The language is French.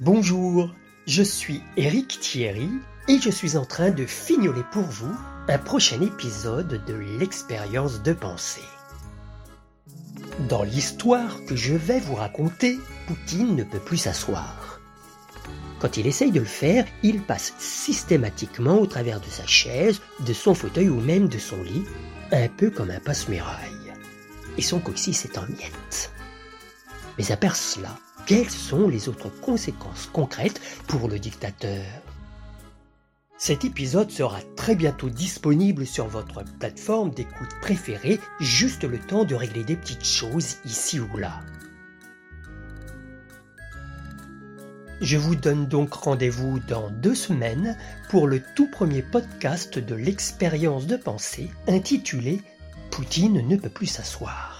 Bonjour, je suis Eric Thierry et je suis en train de fignoler pour vous un prochain épisode de l'expérience de pensée. Dans l'histoire que je vais vous raconter, Poutine ne peut plus s'asseoir. Quand il essaye de le faire, il passe systématiquement au travers de sa chaise, de son fauteuil ou même de son lit, un peu comme un passe-muraille. Et son coccyx est en miettes. Mais à part cela, quelles sont les autres conséquences concrètes pour le dictateur? Cet épisode sera très bientôt disponible sur votre plateforme d'écoute préférée, juste le temps de régler des petites choses ici ou là. Je vous donne donc rendez-vous dans deux semaines pour le tout premier podcast de l'expérience de pensée intitulé Poutine ne peut plus s'asseoir.